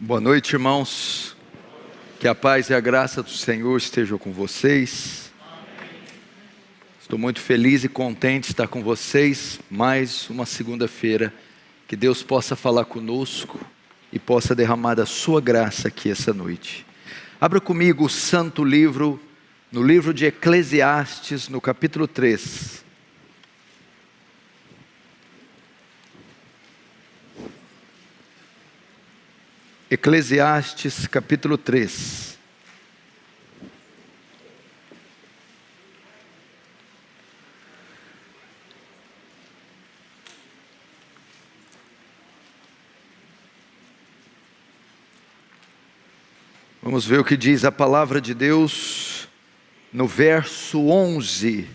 Boa noite, irmãos. Que a paz e a graça do Senhor estejam com vocês. Estou muito feliz e contente de estar com vocês mais uma segunda-feira. Que Deus possa falar conosco e possa derramar da sua graça aqui essa noite. Abra comigo o santo livro, no livro de Eclesiastes, no capítulo 3. Eclesiastes capítulo 3. Vamos ver o que diz a palavra de Deus no verso 11.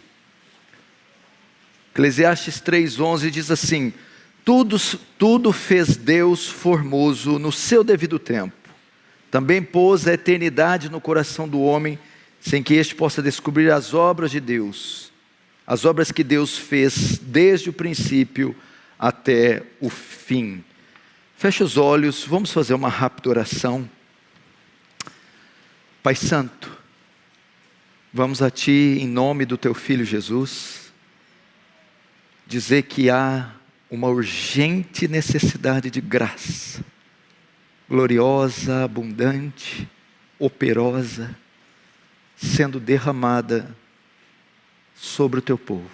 Eclesiastes 3:11 diz assim: tudo, tudo fez Deus formoso no seu devido tempo. Também pôs a eternidade no coração do homem, sem que este possa descobrir as obras de Deus, as obras que Deus fez desde o princípio até o fim. Feche os olhos, vamos fazer uma rápida oração. Pai Santo, vamos a Ti em nome do Teu Filho Jesus, dizer que há uma urgente necessidade de graça, gloriosa, abundante, operosa, sendo derramada sobre o teu povo.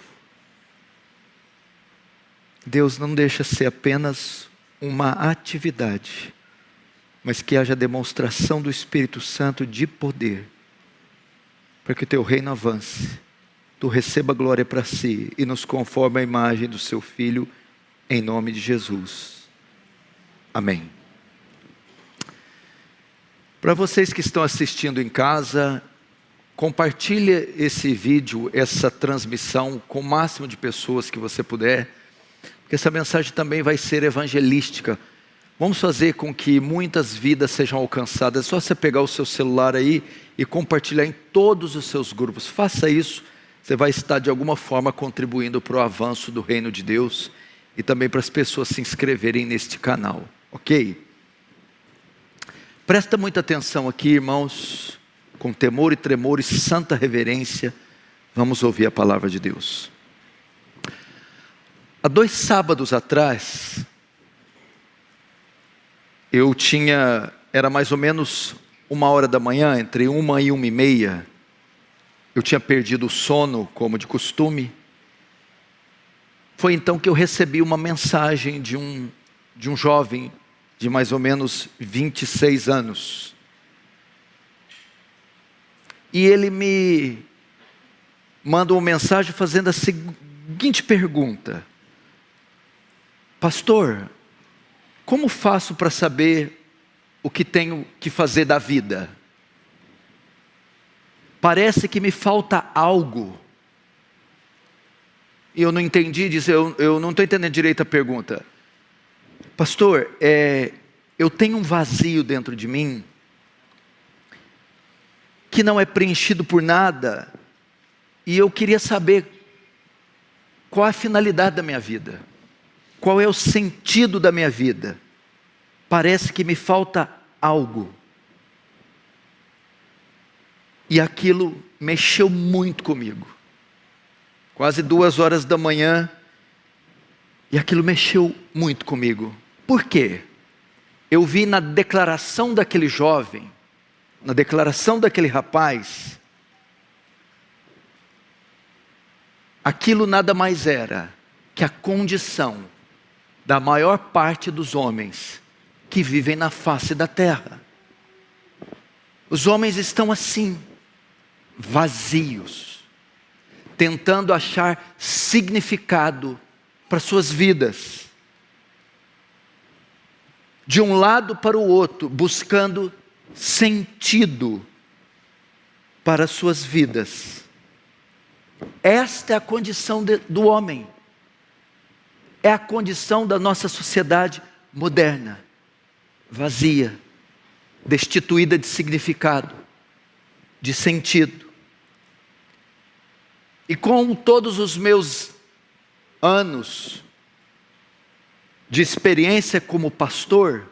Deus não deixa ser apenas uma atividade, mas que haja demonstração do Espírito Santo de poder, para que o teu reino avance, tu receba glória para si e nos conforme a imagem do seu Filho em nome de Jesus. Amém. Para vocês que estão assistindo em casa, compartilhe esse vídeo, essa transmissão com o máximo de pessoas que você puder, porque essa mensagem também vai ser evangelística. Vamos fazer com que muitas vidas sejam alcançadas. É só você pegar o seu celular aí e compartilhar em todos os seus grupos. Faça isso, você vai estar de alguma forma contribuindo para o avanço do reino de Deus e também para as pessoas se inscreverem neste canal, ok? Presta muita atenção aqui, irmãos, com temor e tremor e santa reverência, vamos ouvir a palavra de Deus. Há dois sábados atrás, eu tinha, era mais ou menos uma hora da manhã, entre uma e uma e meia, eu tinha perdido o sono, como de costume, foi então que eu recebi uma mensagem de um, de um jovem de mais ou menos 26 anos. E ele me manda uma mensagem fazendo a seguinte pergunta: Pastor, como faço para saber o que tenho que fazer da vida? Parece que me falta algo e eu não entendi, disse, eu, eu não estou entendendo direito a pergunta. Pastor, é, eu tenho um vazio dentro de mim que não é preenchido por nada, e eu queria saber qual a finalidade da minha vida, qual é o sentido da minha vida. Parece que me falta algo. E aquilo mexeu muito comigo quase duas horas da manhã, e aquilo mexeu muito comigo. Por quê? Eu vi na declaração daquele jovem, na declaração daquele rapaz, aquilo nada mais era que a condição da maior parte dos homens que vivem na face da terra. Os homens estão assim, vazios tentando achar significado para suas vidas. De um lado para o outro, buscando sentido para suas vidas. Esta é a condição de, do homem. É a condição da nossa sociedade moderna, vazia, destituída de significado, de sentido. E com todos os meus anos de experiência como pastor,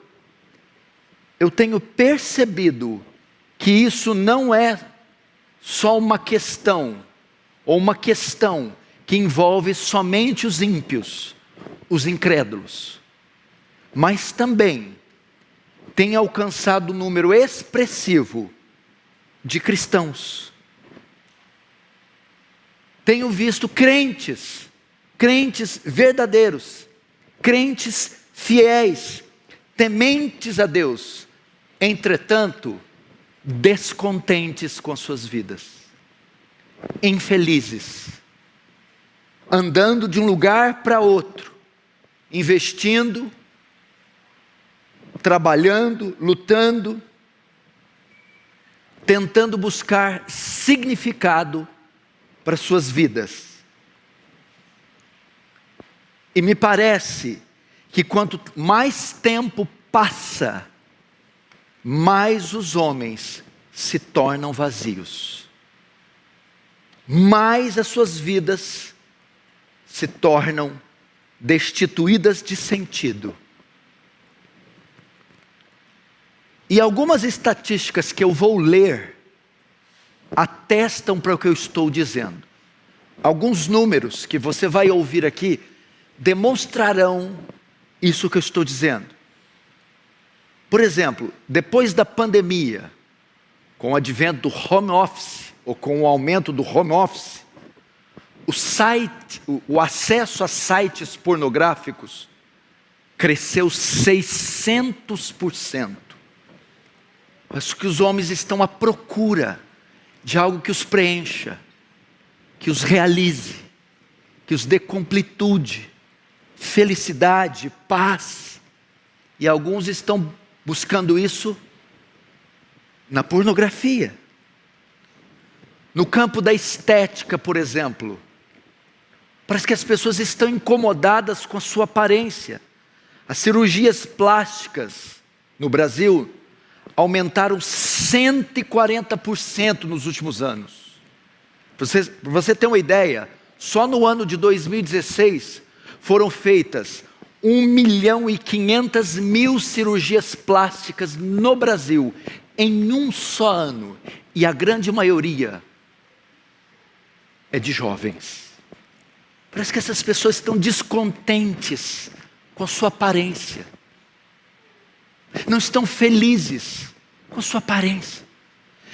eu tenho percebido que isso não é só uma questão, ou uma questão que envolve somente os ímpios, os incrédulos, mas também tem alcançado um número expressivo de cristãos. Tenho visto crentes, crentes verdadeiros, crentes fiéis, tementes a Deus, entretanto, descontentes com suas vidas, infelizes, andando de um lugar para outro, investindo, trabalhando, lutando, tentando buscar significado para suas vidas. E me parece que quanto mais tempo passa, mais os homens se tornam vazios, mais as suas vidas se tornam destituídas de sentido. E algumas estatísticas que eu vou ler atestam para o que eu estou dizendo. Alguns números que você vai ouvir aqui demonstrarão isso que eu estou dizendo. Por exemplo, depois da pandemia, com o advento do home office, ou com o aumento do home office, o site, o, acesso a sites pornográficos cresceu 600%. Acho que os homens estão à procura de algo que os preencha, que os realize, que os dê completude, felicidade, paz. E alguns estão buscando isso na pornografia. No campo da estética, por exemplo. Parece que as pessoas estão incomodadas com a sua aparência. As cirurgias plásticas no Brasil aumentaram 140% nos últimos anos. Para você, você ter uma ideia, só no ano de 2016 foram feitas 1 milhão e 500 mil cirurgias plásticas no Brasil, em um só ano, e a grande maioria é de jovens. Parece que essas pessoas estão descontentes com a sua aparência não estão felizes com sua aparência,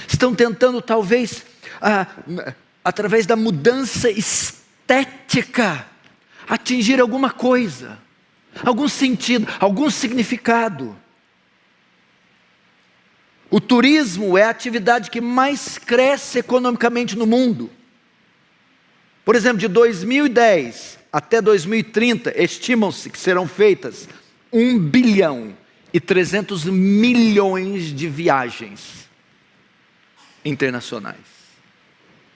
estão tentando, talvez, ah, através da mudança estética, atingir alguma coisa, algum sentido, algum significado. O turismo é a atividade que mais cresce economicamente no mundo. Por exemplo, de 2010 até 2030, estimam-se que serão feitas um bilhão e 300 milhões de viagens internacionais.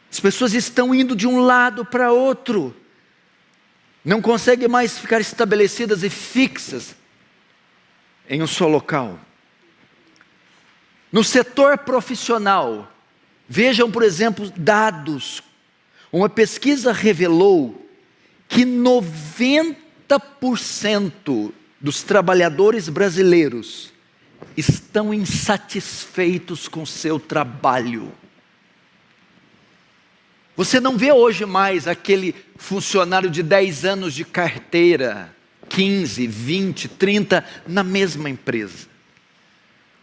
As pessoas estão indo de um lado para outro, não conseguem mais ficar estabelecidas e fixas em um só local. No setor profissional, vejam, por exemplo, dados. Uma pesquisa revelou que 90% dos trabalhadores brasileiros estão insatisfeitos com seu trabalho. Você não vê hoje mais aquele funcionário de 10 anos de carteira, 15, 20, 30 na mesma empresa.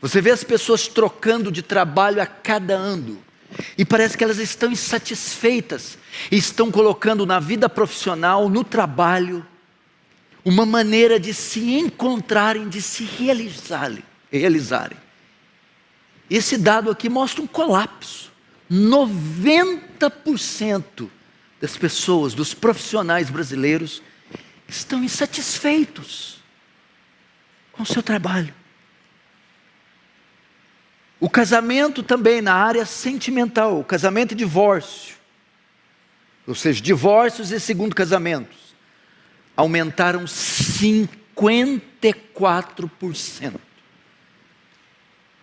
Você vê as pessoas trocando de trabalho a cada ano. E parece que elas estão insatisfeitas, e estão colocando na vida profissional, no trabalho, uma maneira de se encontrarem, de se realizarem. realizarem. Esse dado aqui mostra um colapso. 90% das pessoas, dos profissionais brasileiros, estão insatisfeitos com o seu trabalho. O casamento também na área sentimental, casamento e divórcio. Ou seja, divórcios e segundo casamentos aumentaram 54%.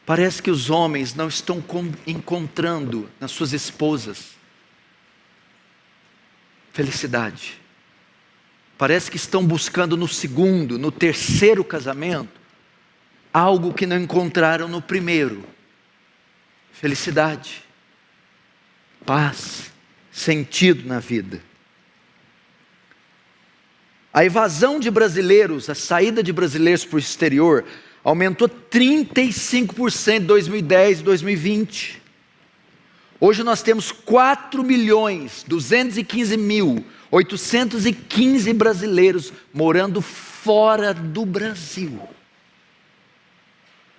Parece que os homens não estão encontrando nas suas esposas felicidade. Parece que estão buscando no segundo, no terceiro casamento, algo que não encontraram no primeiro: felicidade, paz, sentido na vida. A evasão de brasileiros, a saída de brasileiros para o exterior, aumentou 35% em 2010 e 2020. Hoje nós temos 4 milhões 215 mil 815 brasileiros morando fora do Brasil.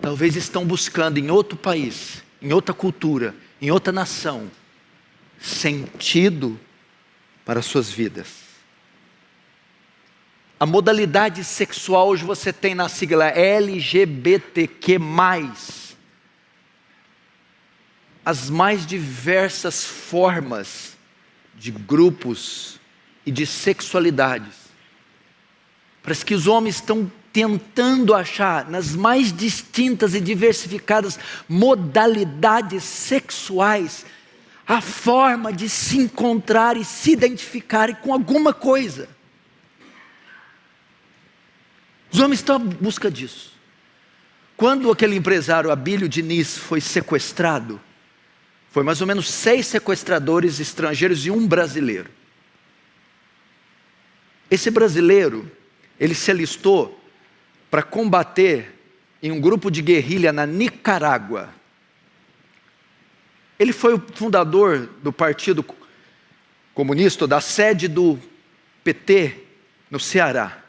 Talvez estão buscando em outro país, em outra cultura, em outra nação, sentido para suas vidas. A modalidade sexual hoje você tem na sigla LGBTQ. As mais diversas formas de grupos e de sexualidades. Parece que os homens estão tentando achar nas mais distintas e diversificadas modalidades sexuais a forma de se encontrar e se identificar com alguma coisa. Os homens estão à busca disso. Quando aquele empresário Abílio Diniz foi sequestrado, foi mais ou menos seis sequestradores estrangeiros e um brasileiro. Esse brasileiro, ele se alistou para combater em um grupo de guerrilha na Nicarágua. Ele foi o fundador do Partido Comunista, da sede do PT no Ceará.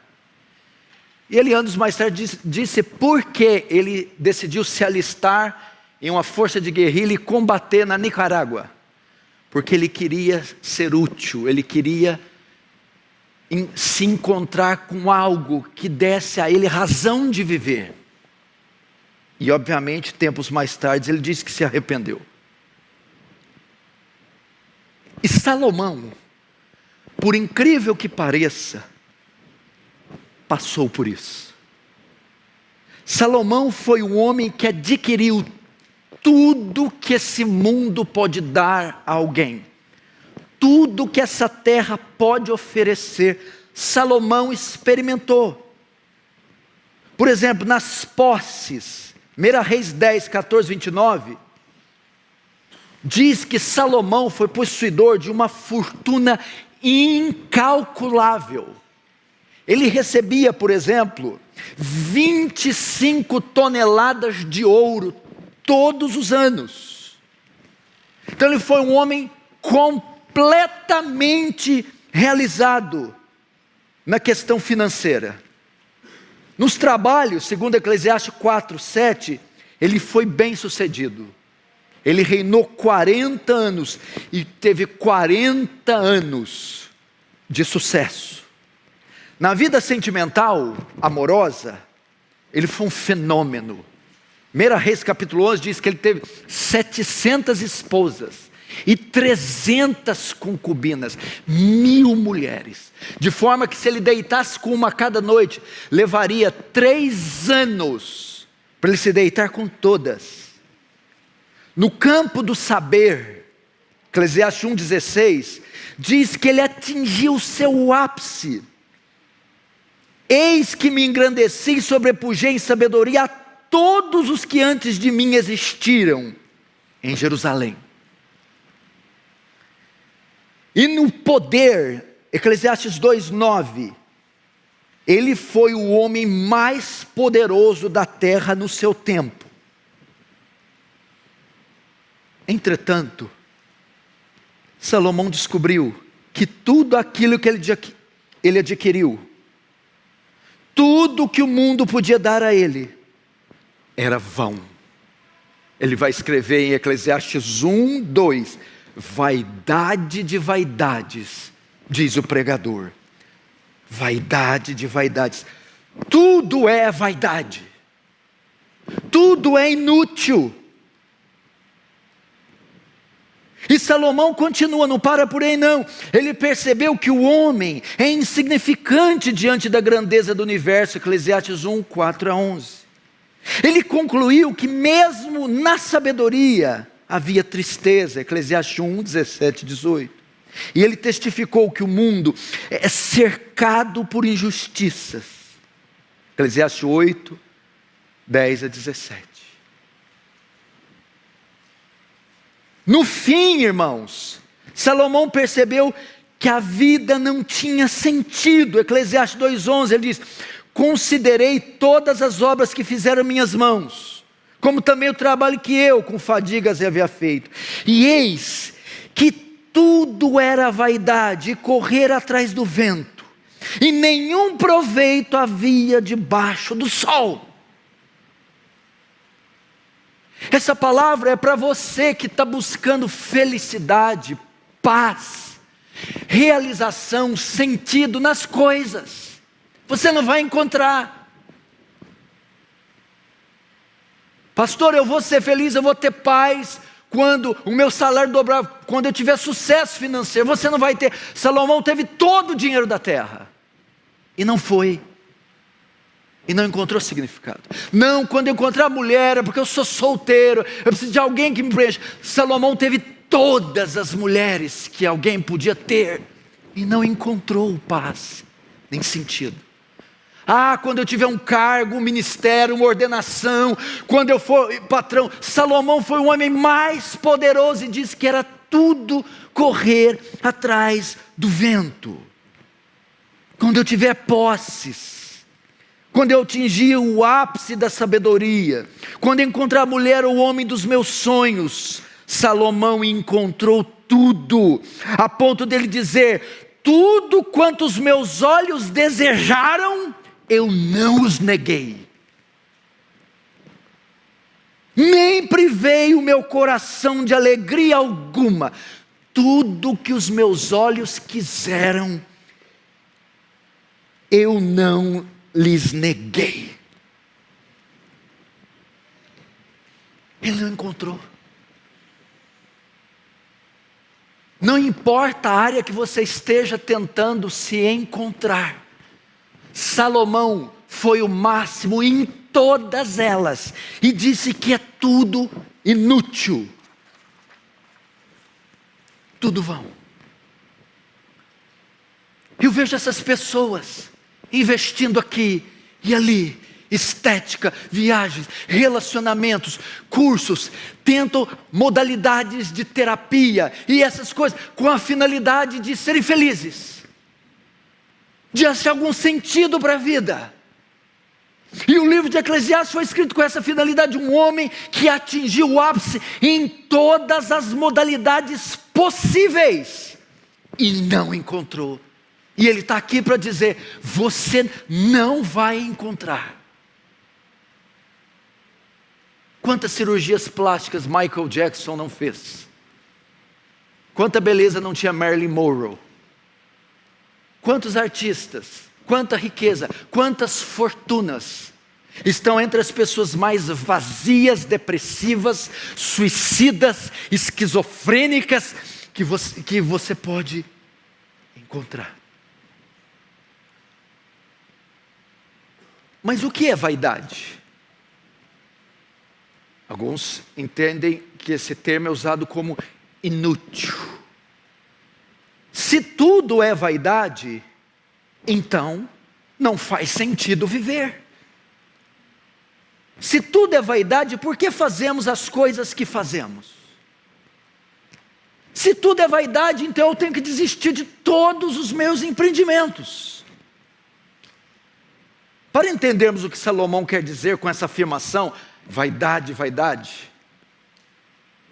E ele, anos mais tarde, disse, por que ele decidiu se alistar em uma força de guerrilha e combater na Nicarágua. Porque ele queria ser útil, ele queria se encontrar com algo que desse a ele razão de viver. E, obviamente, tempos mais tarde, ele disse que se arrependeu. E Salomão, por incrível que pareça, passou por isso. Salomão foi o homem que adquiriu tudo que esse mundo pode dar a alguém, tudo que essa terra pode oferecer, Salomão experimentou. Por exemplo, nas posses, 1 Reis 10, 14, 29, diz que Salomão foi possuidor de uma fortuna incalculável. Ele recebia, por exemplo, 25 toneladas de ouro todos os anos. Então ele foi um homem completamente realizado na questão financeira. Nos trabalhos, segundo Eclesiastes 4, 7, ele foi bem sucedido. Ele reinou 40 anos e teve 40 anos de sucesso. Na vida sentimental, amorosa, ele foi um fenômeno. 1 Reis capítulo 11 diz que ele teve 700 esposas e 300 concubinas, mil mulheres. De forma que se ele deitasse com uma cada noite, levaria três anos para ele se deitar com todas. No campo do saber, Eclesiastes 1,16, diz que ele atingiu o seu ápice Eis que me engrandeci e sobrepujei em sabedoria a todos os que antes de mim existiram em Jerusalém. E no poder, Eclesiastes 2:9, ele foi o homem mais poderoso da terra no seu tempo. Entretanto, Salomão descobriu que tudo aquilo que ele adquiriu tudo que o mundo podia dar a ele era vão. Ele vai escrever em Eclesiastes 1, 2: Vaidade de vaidades, diz o pregador. Vaidade de vaidades. Tudo é vaidade. Tudo é inútil. E Salomão continua, não para por aí não. Ele percebeu que o homem é insignificante diante da grandeza do universo, Eclesiastes 1, 4 a 11. Ele concluiu que mesmo na sabedoria havia tristeza, Eclesiastes 1, 17 18. E ele testificou que o mundo é cercado por injustiças, Eclesiastes 8, 10 a 17. No fim, irmãos, Salomão percebeu que a vida não tinha sentido. Eclesiastes 2:11, ele diz: "Considerei todas as obras que fizeram minhas mãos, como também o trabalho que eu com fadigas havia feito. E eis que tudo era vaidade e correr atrás do vento, e nenhum proveito havia debaixo do sol." Essa palavra é para você que está buscando felicidade, paz, realização, sentido nas coisas. Você não vai encontrar. Pastor, eu vou ser feliz, eu vou ter paz quando o meu salário dobrar, quando eu tiver sucesso financeiro. Você não vai ter. Salomão teve todo o dinheiro da terra e não foi e não encontrou significado. Não, quando eu encontrar mulher é porque eu sou solteiro, eu preciso de alguém que me preencha. Salomão teve todas as mulheres que alguém podia ter e não encontrou paz nem sentido. Ah, quando eu tiver um cargo, um ministério, uma ordenação, quando eu for patrão, Salomão foi o homem mais poderoso e disse que era tudo correr atrás do vento. Quando eu tiver posses, quando eu atingir o ápice da sabedoria, quando encontrar a mulher ou o homem dos meus sonhos, Salomão encontrou tudo, a ponto dele dizer: tudo quanto os meus olhos desejaram, eu não os neguei. Nem privei o meu coração de alegria alguma. Tudo que os meus olhos quiseram, eu não lhes neguei. Ele não encontrou. Não importa a área que você esteja tentando se encontrar, Salomão foi o máximo em todas elas e disse que é tudo inútil, tudo vão. Eu vejo essas pessoas investindo aqui e ali, estética, viagens, relacionamentos, cursos, tentam modalidades de terapia e essas coisas com a finalidade de serem felizes, de achar algum sentido para a vida. E o livro de Eclesiastes foi escrito com essa finalidade: um homem que atingiu o ápice em todas as modalidades possíveis e não encontrou e Ele está aqui para dizer: você não vai encontrar. Quantas cirurgias plásticas Michael Jackson não fez? Quanta beleza não tinha Marilyn Monroe? Quantos artistas, quanta riqueza, quantas fortunas estão entre as pessoas mais vazias, depressivas, suicidas, esquizofrênicas que você, que você pode encontrar. Mas o que é vaidade? Alguns entendem que esse termo é usado como inútil. Se tudo é vaidade, então não faz sentido viver. Se tudo é vaidade, por que fazemos as coisas que fazemos? Se tudo é vaidade, então eu tenho que desistir de todos os meus empreendimentos. Para entendermos o que Salomão quer dizer com essa afirmação, vaidade, vaidade,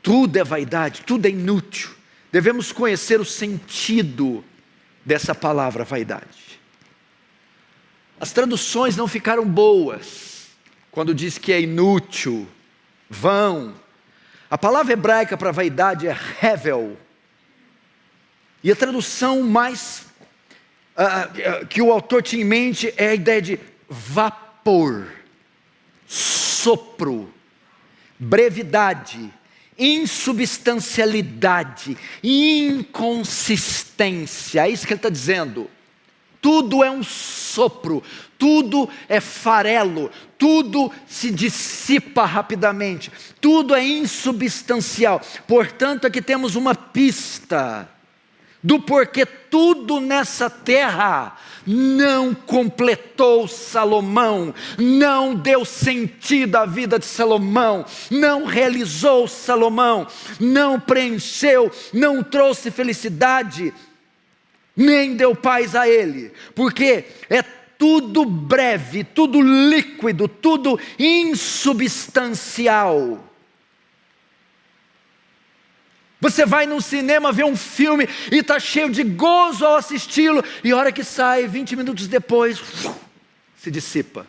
tudo é vaidade, tudo é inútil. Devemos conhecer o sentido dessa palavra vaidade. As traduções não ficaram boas quando diz que é inútil, vão. A palavra hebraica para vaidade é hevel. E a tradução mais uh, uh, que o autor tinha em mente é a ideia de vapor, sopro, brevidade, insubstancialidade, inconsistência. É isso que ele está dizendo. Tudo é um sopro, tudo é farelo, tudo se dissipa rapidamente, tudo é insubstancial. Portanto, aqui temos uma pista do porquê tudo nessa terra não completou Salomão, não deu sentido à vida de Salomão, não realizou Salomão, não preencheu, não trouxe felicidade, nem deu paz a ele, porque é tudo breve, tudo líquido, tudo insubstancial. Você vai num cinema ver um filme e está cheio de gozo ao assisti-lo, e a hora que sai, 20 minutos depois, se dissipa.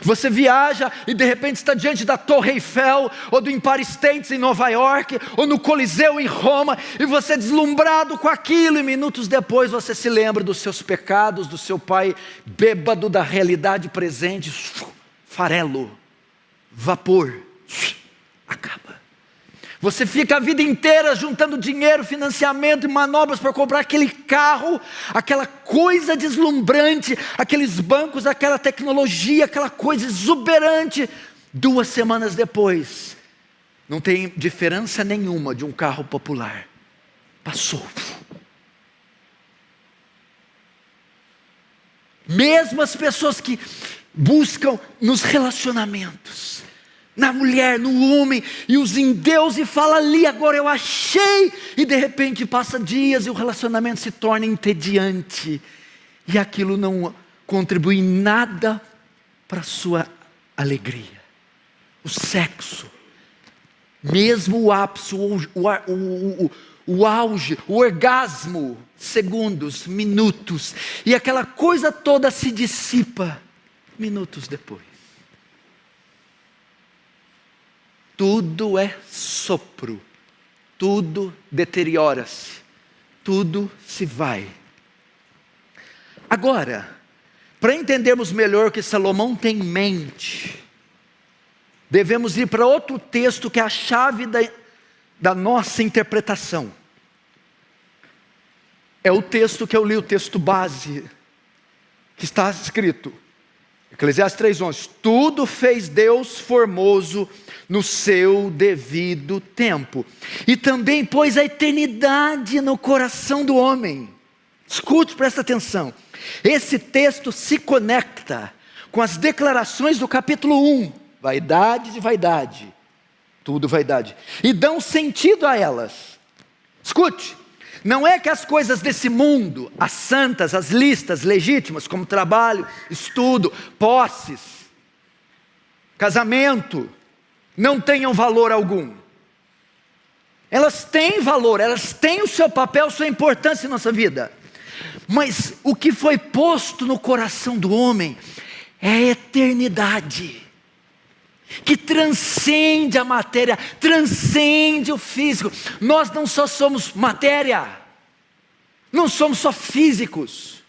Você viaja e de repente está diante da Torre Eiffel, ou do Empire State em Nova York, ou no Coliseu em Roma, e você é deslumbrado com aquilo, e minutos depois você se lembra dos seus pecados, do seu pai bêbado da realidade presente, farelo, vapor. Você fica a vida inteira juntando dinheiro, financiamento e manobras para comprar aquele carro, aquela coisa deslumbrante, aqueles bancos, aquela tecnologia, aquela coisa exuberante. Duas semanas depois, não tem diferença nenhuma de um carro popular. Passou. Mesmo as pessoas que buscam nos relacionamentos, na mulher, no homem, e os em Deus, e fala ali, agora eu achei, e de repente passa dias e o relacionamento se torna entediante, e aquilo não contribui nada para a sua alegria. O sexo, mesmo o ápice, o, o, o, o auge, o orgasmo, segundos, minutos, e aquela coisa toda se dissipa minutos depois. Tudo é sopro, tudo deteriora-se, tudo se vai. Agora, para entendermos melhor o que Salomão tem em mente, devemos ir para outro texto que é a chave da, da nossa interpretação. É o texto que eu li, o texto base, que está escrito: Eclesiastes 3,11: Tudo fez Deus formoso no seu devido tempo, e também pôs a eternidade no coração do homem. Escute, presta atenção. Esse texto se conecta com as declarações do capítulo 1, vaidade de vaidade, tudo vaidade, e dão sentido a elas. Escute, não é que as coisas desse mundo, as santas, as listas legítimas, como trabalho, estudo, posses, casamento, não tenham valor algum. Elas têm valor, elas têm o seu papel, sua importância em nossa vida. Mas o que foi posto no coração do homem é a eternidade que transcende a matéria, transcende o físico. Nós não só somos matéria, não somos só físicos.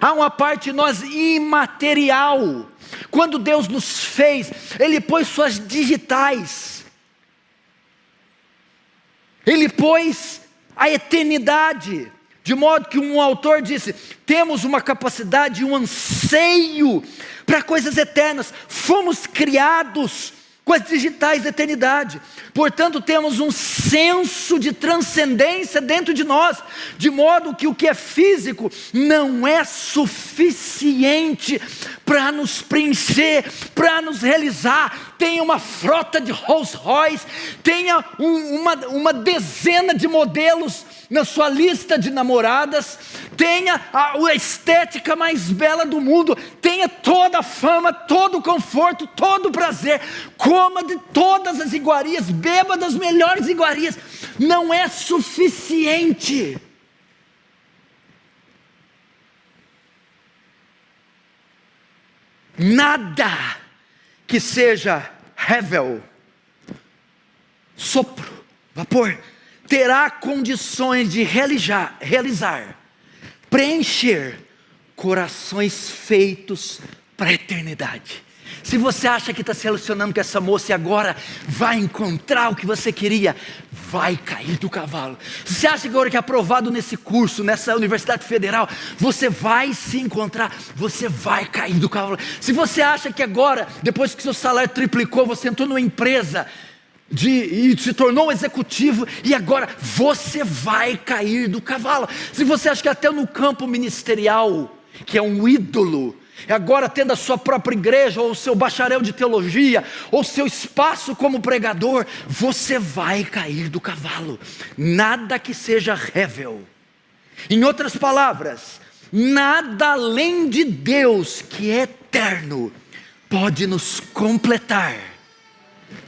Há uma parte nós imaterial. Quando Deus nos fez, Ele pôs suas digitais, Ele pôs a eternidade. De modo que um autor disse: temos uma capacidade, um anseio para coisas eternas, fomos criados com as digitais da eternidade. Portanto, temos um senso de transcendência dentro de nós, de modo que o que é físico não é suficiente para nos preencher, para nos realizar. Tenha uma frota de Rolls Royce, tenha um, uma, uma dezena de modelos na sua lista de namoradas, tenha a, a estética mais bela do mundo, tenha toda a fama, todo o conforto, todo o prazer, coma de todas as iguarias, beba das melhores iguarias, não é suficiente. Nada que seja revel, sopro, vapor, terá condições de realizar, realizar preencher corações feitos para a eternidade. Se você acha que está se relacionando com essa moça e agora vai encontrar o que você queria, vai cair do cavalo. Se você acha que agora que é aprovado nesse curso, nessa Universidade Federal, você vai se encontrar, você vai cair do cavalo. Se você acha que agora, depois que seu salário triplicou, você entrou numa empresa, de, e se tornou um executivo, e agora você vai cair do cavalo. Se você acha que até no campo ministerial, que é um ídolo, agora tendo a sua própria igreja, ou seu bacharel de teologia, ou seu espaço como pregador, você vai cair do cavalo. Nada que seja rével. Em outras palavras, nada além de Deus, que é eterno, pode nos completar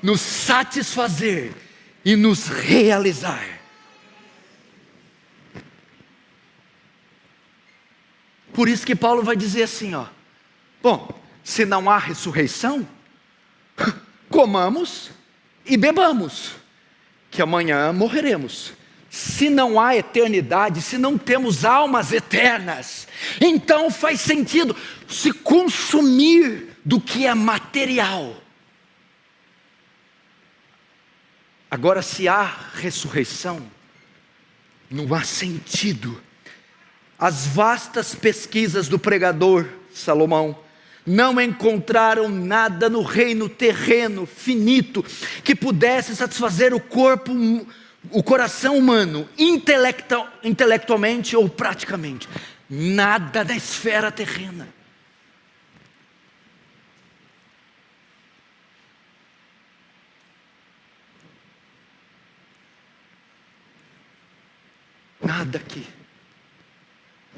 nos satisfazer e nos realizar. Por isso que Paulo vai dizer assim, ó: Bom, se não há ressurreição, comamos e bebamos, que amanhã morreremos. Se não há eternidade, se não temos almas eternas, então faz sentido se consumir do que é material Agora, se há ressurreição, não há sentido. As vastas pesquisas do pregador Salomão não encontraram nada no reino terreno, finito, que pudesse satisfazer o corpo, o coração humano, intelectualmente ou praticamente. Nada na esfera terrena. Nada aqui.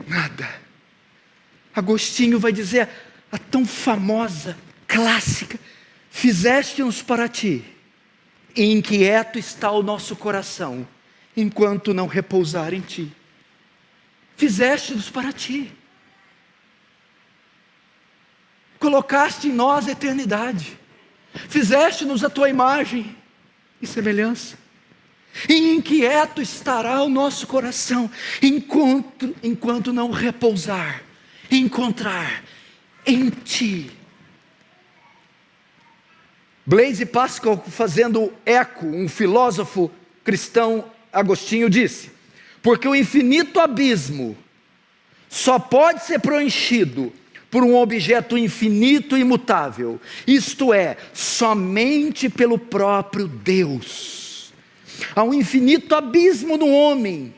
Nada. Agostinho vai dizer a tão famosa, clássica: Fizeste-nos para ti, e inquieto está o nosso coração, enquanto não repousar em ti. Fizeste-nos para ti. Colocaste em nós a eternidade. Fizeste-nos a tua imagem e semelhança. E inquieto estará o nosso coração, enquanto, enquanto não repousar, encontrar em Ti. Blaise Pascal, fazendo eco, um filósofo cristão Agostinho disse: porque o infinito abismo só pode ser preenchido por um objeto infinito e imutável, isto é, somente pelo próprio Deus. Há um infinito abismo no homem,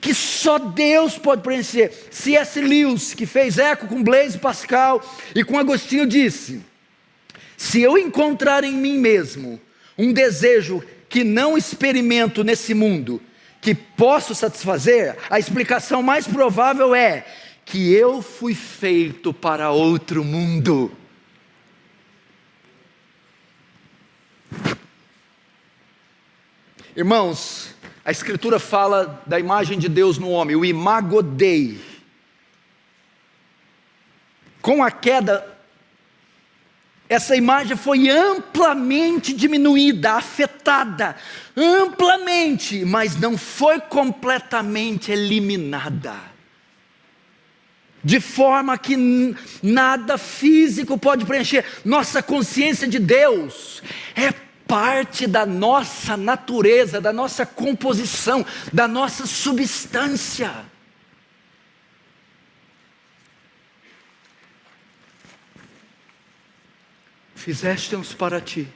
que só Deus pode preencher. C.S. Lewis, que fez eco com Blaise Pascal e com Agostinho, disse: Se eu encontrar em mim mesmo um desejo que não experimento nesse mundo, que posso satisfazer, a explicação mais provável é que eu fui feito para outro mundo. Irmãos, a Escritura fala da imagem de Deus no homem, o imago Dei. Com a queda, essa imagem foi amplamente diminuída, afetada, amplamente, mas não foi completamente eliminada. De forma que nada físico pode preencher. Nossa consciência de Deus é parte da nossa natureza, da nossa composição, da nossa substância. Fizeste-nos para ti,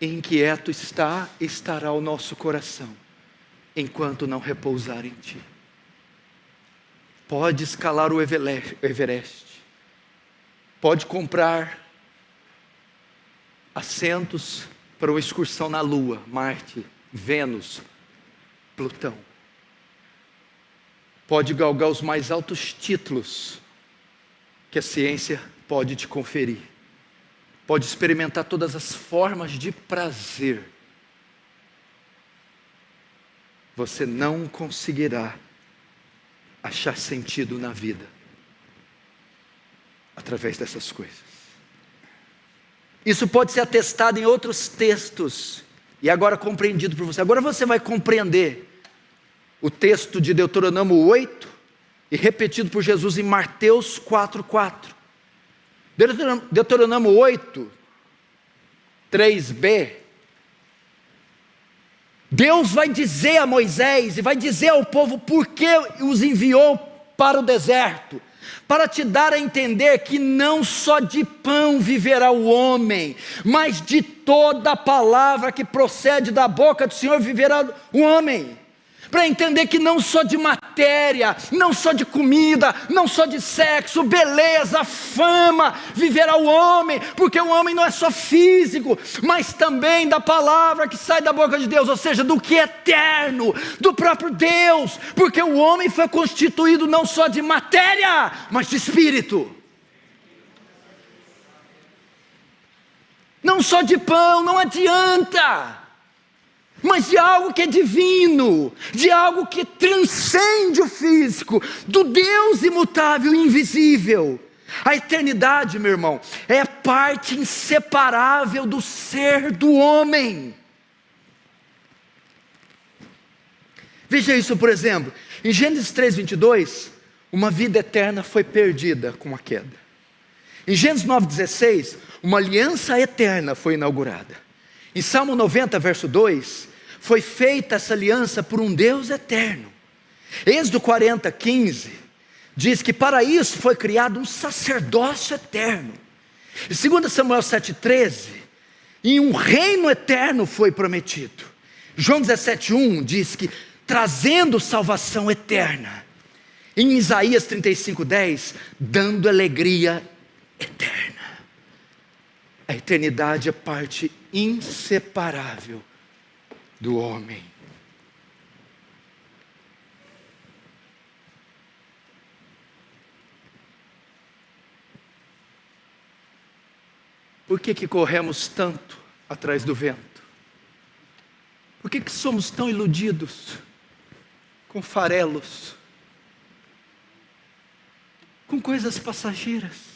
inquieto está estará o nosso coração, enquanto não repousar em ti. Pode escalar o Everest, pode comprar assentos para uma excursão na Lua, Marte, Vênus, Plutão. Pode galgar os mais altos títulos que a ciência pode te conferir. Pode experimentar todas as formas de prazer. Você não conseguirá achar sentido na vida através dessas coisas. Isso pode ser atestado em outros textos e agora compreendido por você. Agora você vai compreender o texto de Deuteronômio 8 e repetido por Jesus em Mateus 4:4. Deuteronômio 8 3b Deus vai dizer a Moisés e vai dizer ao povo por que os enviou para o deserto para te dar a entender que não só de pão viverá o homem, mas de toda palavra que procede da boca do Senhor viverá o homem para entender que não só de matéria, não só de comida, não só de sexo, beleza, fama viverá o homem, porque o homem não é só físico, mas também da palavra que sai da boca de Deus, ou seja, do que é eterno, do próprio Deus, porque o homem foi constituído não só de matéria, mas de espírito. Não só de pão, não adianta mas de algo que é divino, de algo que transcende o físico, do Deus imutável e invisível. A eternidade, meu irmão, é parte inseparável do ser do homem. Veja isso, por exemplo, em Gênesis 3:22, uma vida eterna foi perdida com a queda. Em Gênesis 9:16, uma aliança eterna foi inaugurada. Em Salmo 90, verso 2, foi feita essa aliança por um Deus eterno. Êxodo 40, 15 diz que para isso foi criado um sacerdócio eterno. E 2 Samuel 7,13, em um reino eterno foi prometido. João 17,1 diz que trazendo salvação eterna. Em Isaías 35,10, dando alegria eterna. A eternidade é parte inseparável do homem. Por que, que corremos tanto atrás do vento? Por que, que somos tão iludidos com farelos, com coisas passageiras?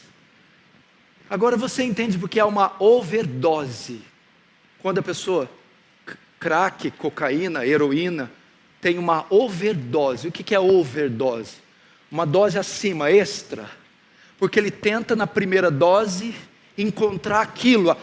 Agora você entende porque há uma overdose. Quando a pessoa crack, cocaína, heroína, tem uma overdose. O que é overdose? Uma dose acima, extra. Porque ele tenta na primeira dose encontrar aquilo,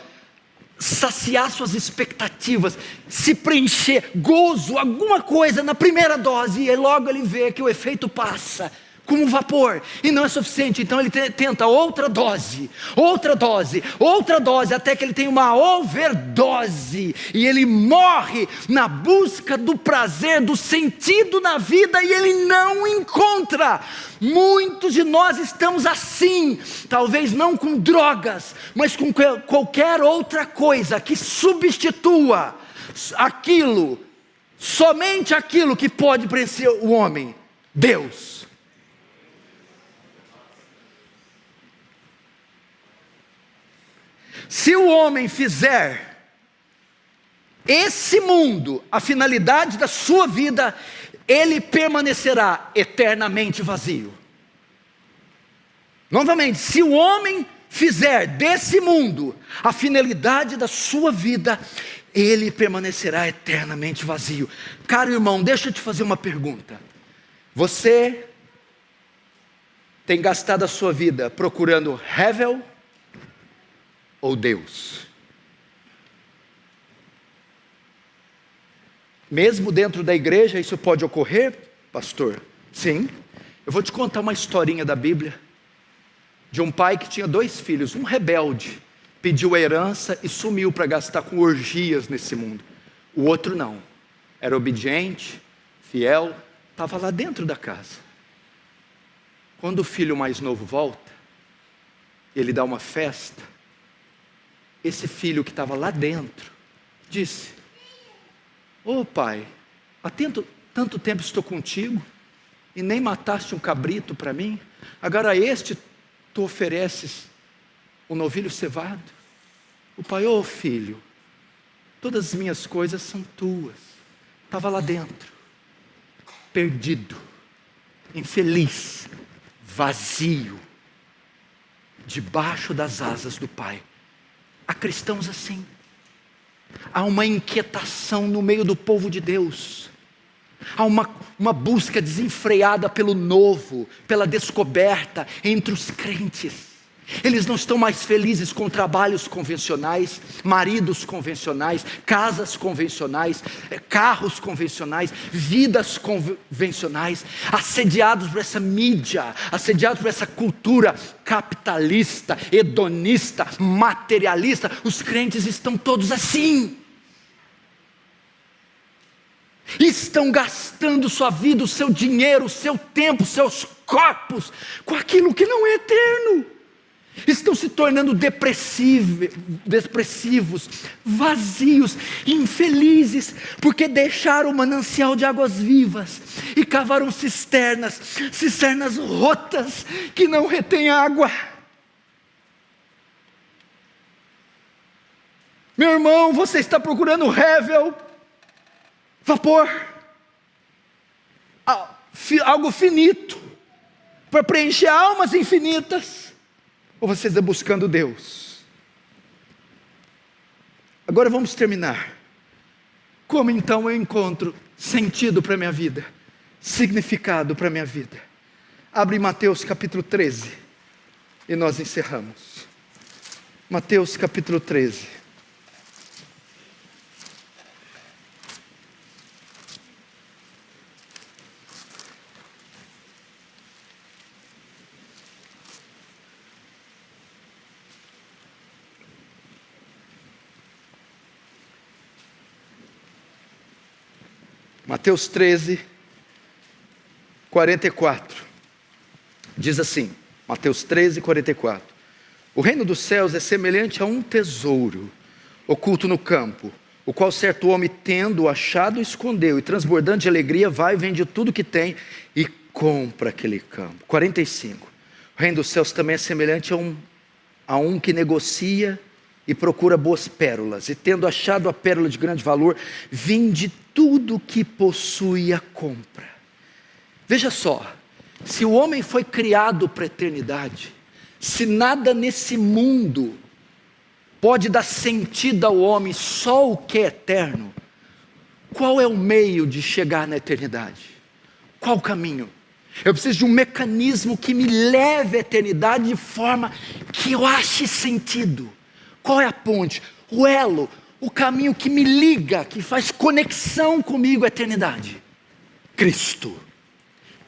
saciar suas expectativas, se preencher, gozo, alguma coisa na primeira dose, e logo ele vê que o efeito passa como vapor, e não é suficiente, então ele tenta outra dose, outra dose, outra dose, até que ele tem uma overdose, e ele morre na busca do prazer, do sentido na vida, e ele não encontra. Muitos de nós estamos assim, talvez não com drogas, mas com qualquer outra coisa que substitua aquilo, somente aquilo que pode preencher o homem, Deus. Se o homem fizer esse mundo a finalidade da sua vida, ele permanecerá eternamente vazio. Novamente, se o homem fizer desse mundo a finalidade da sua vida, ele permanecerá eternamente vazio. Caro irmão, deixa eu te fazer uma pergunta. Você tem gastado a sua vida procurando Hevel ou Deus? Mesmo dentro da igreja isso pode ocorrer, pastor? Sim. Eu vou te contar uma historinha da Bíblia de um pai que tinha dois filhos, um rebelde, pediu a herança e sumiu para gastar com orgias nesse mundo. O outro não. Era obediente, fiel, estava lá dentro da casa. Quando o filho mais novo volta, ele dá uma festa esse filho que estava lá dentro disse: Ô oh, pai, há tanto, tanto tempo estou contigo e nem mataste um cabrito para mim, agora este tu ofereces um novilho cevado. O pai, ô oh, filho, todas as minhas coisas são tuas. Estava lá dentro, perdido, infeliz, vazio, debaixo das asas do pai. Há cristãos assim. Há uma inquietação no meio do povo de Deus. Há uma, uma busca desenfreada pelo novo, pela descoberta entre os crentes. Eles não estão mais felizes com trabalhos convencionais, maridos convencionais, casas convencionais, eh, carros convencionais, vidas convencionais, assediados por essa mídia, assediados por essa cultura capitalista, hedonista, materialista. Os crentes estão todos assim. Estão gastando sua vida, o seu dinheiro, o seu tempo, seus corpos com aquilo que não é eterno estão se tornando depressivos, vazios, infelizes, porque deixaram o manancial de águas vivas e cavaram cisternas, cisternas rotas que não retêm água. Meu irmão, você está procurando revel, vapor, algo finito, para preencher almas infinitas ou você está buscando Deus? Agora vamos terminar. Como então eu encontro sentido para a minha vida, significado para a minha vida? Abre Mateus capítulo 13 e nós encerramos. Mateus capítulo 13. Mateus 13, 44. Diz assim, Mateus 13, 44. O reino dos céus é semelhante a um tesouro oculto no campo, o qual certo homem, tendo achado, escondeu, e transbordando de alegria, vai, vende tudo que tem e compra aquele campo. 45. O reino dos céus também é semelhante a um, a um que negocia e procura boas pérolas, e tendo achado a pérola de grande valor, vende tudo que possui a compra. Veja só, se o homem foi criado para a eternidade, se nada nesse mundo pode dar sentido ao homem, só o que é eterno, qual é o meio de chegar na eternidade? Qual o caminho? Eu preciso de um mecanismo que me leve à eternidade de forma que eu ache sentido. Qual é a ponte? O elo, o caminho que me liga, que faz conexão comigo a eternidade. Cristo.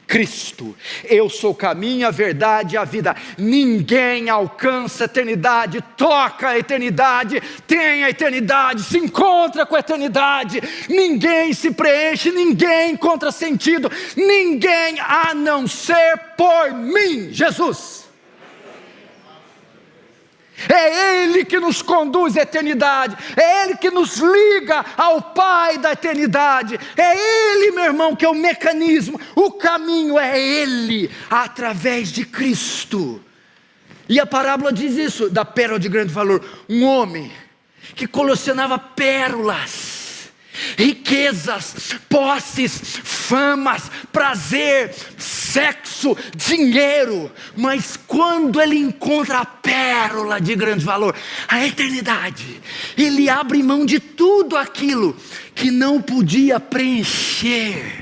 Cristo, eu sou o caminho, a verdade e a vida. Ninguém alcança a eternidade, toca a eternidade, tem a eternidade, se encontra com a eternidade. Ninguém se preenche, ninguém encontra sentido, ninguém a não ser por mim, Jesus. É Ele que nos conduz à eternidade, é Ele que nos liga ao Pai da eternidade, é Ele, meu irmão, que é o mecanismo, o caminho é Ele, através de Cristo. E a parábola diz isso, da pérola de grande valor: um homem que colecionava pérolas, riquezas, posses, famas, prazer, sexo, dinheiro, mas quando ele encontra a pérola de grande valor, a eternidade, ele abre mão de tudo aquilo que não podia preencher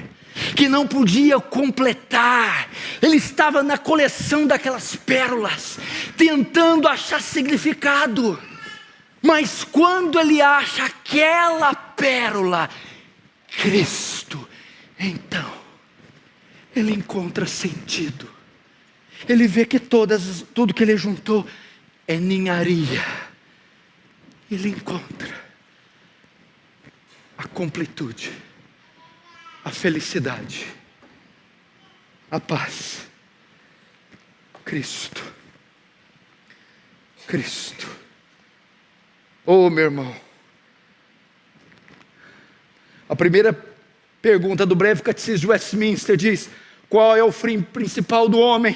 que não podia completar. Ele estava na coleção daquelas pérolas, tentando achar significado. Mas quando ele acha aquela pérola, Cristo, então, ele encontra sentido. Ele vê que todas, tudo que ele juntou é ninharia. Ele encontra a completude, a felicidade, a paz. Cristo. Cristo. Oh, meu irmão. A primeira pergunta do breve catecismo de Westminster diz: qual é o fim principal do homem?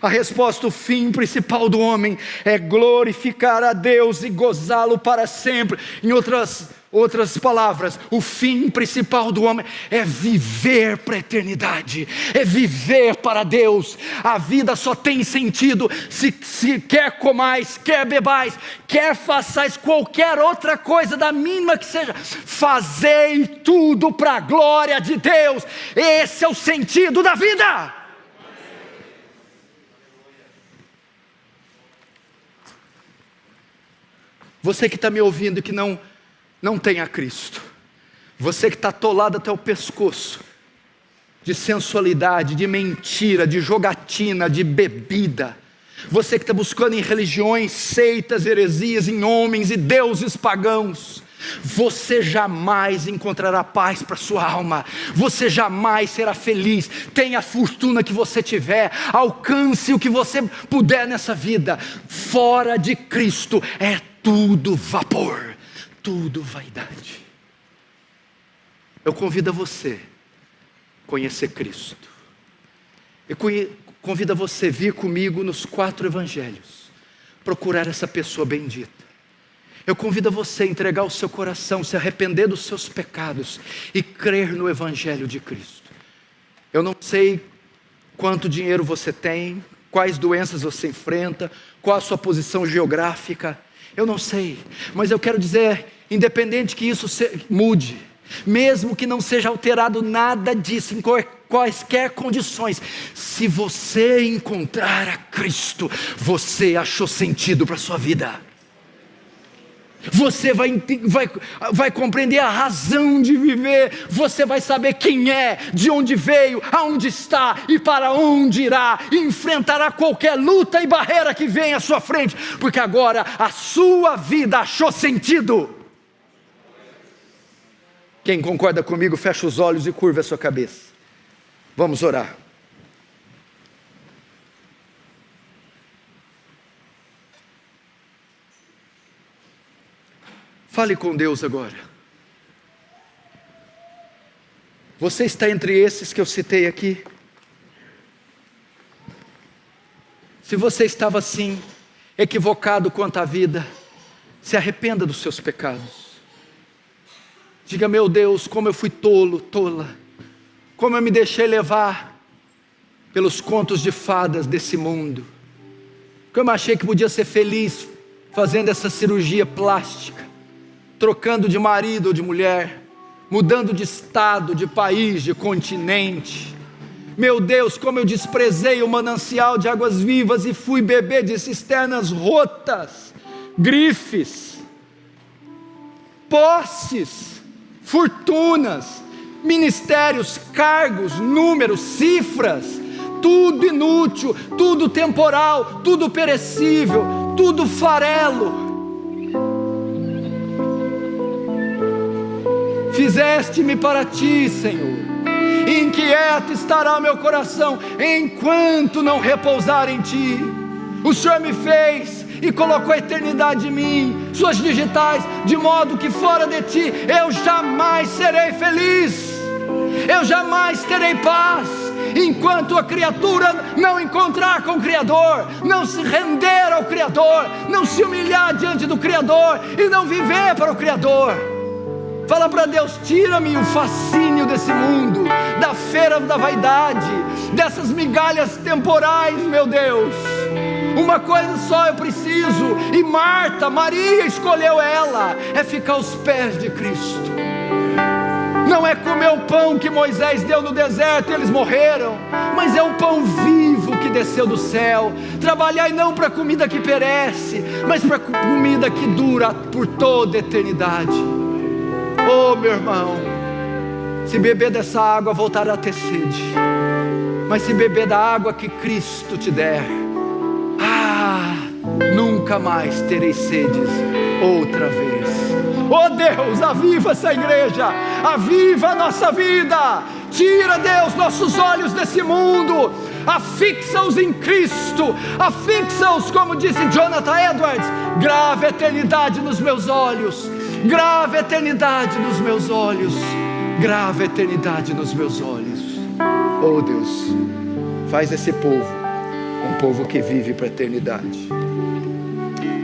A resposta, o fim principal do homem é glorificar a Deus e gozá-lo para sempre. Em outras outras palavras, o fim principal do homem é viver para a eternidade, é viver para Deus. A vida só tem sentido se, se quer comais, quer bebais, quer façais qualquer outra coisa, da mínima que seja, fazei tudo para a glória de Deus. Esse é o sentido da vida. Você que está me ouvindo e que não, não tem a Cristo. Você que está atolado até o pescoço de sensualidade, de mentira, de jogatina, de bebida. Você que está buscando em religiões, seitas, heresias, em homens e deuses pagãos. Você jamais encontrará paz para sua alma, você jamais será feliz. Tenha a fortuna que você tiver, alcance o que você puder nessa vida. Fora de Cristo é tudo vapor, tudo vaidade. Eu convido a você conhecer Cristo. Eu convido a você vir comigo nos quatro evangelhos, procurar essa pessoa bendita. Eu convido a você entregar o seu coração, se arrepender dos seus pecados e crer no Evangelho de Cristo. Eu não sei quanto dinheiro você tem, quais doenças você enfrenta, qual a sua posição geográfica, eu não sei, mas eu quero dizer, independente que isso mude, mesmo que não seja alterado nada disso, em quaisquer condições, se você encontrar a Cristo, você achou sentido para a sua vida. Você vai, vai, vai compreender a razão de viver, você vai saber quem é, de onde veio, aonde está e para onde irá, enfrentará qualquer luta e barreira que venha à sua frente, porque agora a sua vida achou sentido. Quem concorda comigo, fecha os olhos e curva a sua cabeça. Vamos orar. Fale com Deus agora. Você está entre esses que eu citei aqui? Se você estava assim, equivocado quanto à vida, se arrependa dos seus pecados. Diga, meu Deus, como eu fui tolo, tola, como eu me deixei levar pelos contos de fadas desse mundo, como eu achei que podia ser feliz fazendo essa cirurgia plástica, trocando de marido ou de mulher, mudando de estado, de país, de continente. Meu Deus, como eu desprezei o manancial de águas vivas e fui beber de cisternas rotas, grifes, posses fortunas, ministérios, cargos, números, cifras, tudo inútil, tudo temporal, tudo perecível, tudo farelo. Fizeste-me para ti, Senhor. Inquieto estará meu coração enquanto não repousar em ti. O Senhor me fez e colocou a eternidade em mim, suas digitais, de modo que fora de ti eu jamais serei feliz, eu jamais terei paz, enquanto a criatura não encontrar com o Criador, não se render ao Criador, não se humilhar diante do Criador e não viver para o Criador. Fala para Deus, tira-me o fascínio desse mundo, da feira da vaidade, dessas migalhas temporais, meu Deus uma coisa só eu preciso, e Marta, Maria escolheu ela, é ficar aos pés de Cristo. Não é comer o pão que Moisés deu no deserto eles morreram, mas é o pão vivo que desceu do céu. Trabalhar não para comida que perece, mas para comida que dura por toda a eternidade. Oh, meu irmão, se beber dessa água voltará a ter sede, mas se beber da água que Cristo te der, nunca mais terei sedes outra vez. Oh Deus, aviva essa igreja, aviva a nossa vida, tira, Deus, nossos olhos desse mundo, afixa-os em Cristo, afixa-os, como disse Jonathan Edwards, grave eternidade nos meus olhos, grave eternidade nos meus olhos, grave eternidade nos meus olhos. Oh Deus, faz esse povo um povo que vive para a eternidade